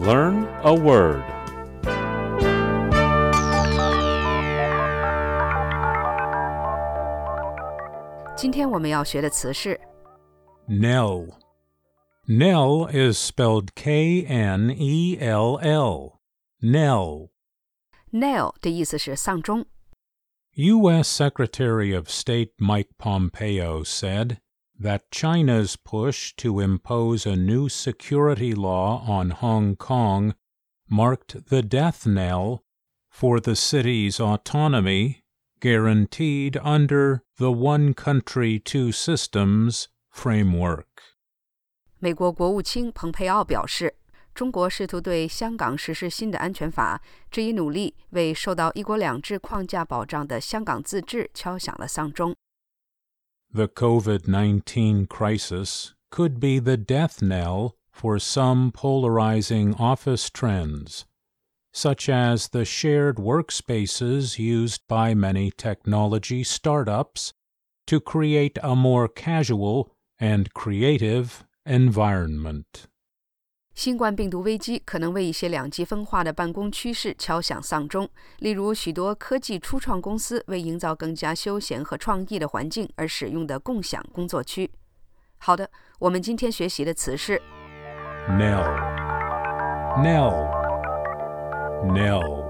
Learn a word. Knell. Knell is spelled K N E L L. Nell. Knell U.S. Secretary of State Mike Pompeo said that China's push to impose a new security law on Hong Kong marked the death knell for the city's autonomy guaranteed under the One Country, Two Systems framework. 美国国务卿蓬佩奥表示，中国试图对香港实施新的安全法，这一努力为受到“一国两制”框架保障的香港自治敲响了丧钟。 The COVID 19 crisis could be the death knell for some polarizing office trends, such as the shared workspaces used by many technology startups to create a more casual and creative environment. 新冠病毒危机可能为一些两极分化的办公趋势敲响丧钟，例如许多科技初创公司为营造更加休闲和创意的环境而使用的共享工作区。好的，我们今天学习的词是：nell，nell，nell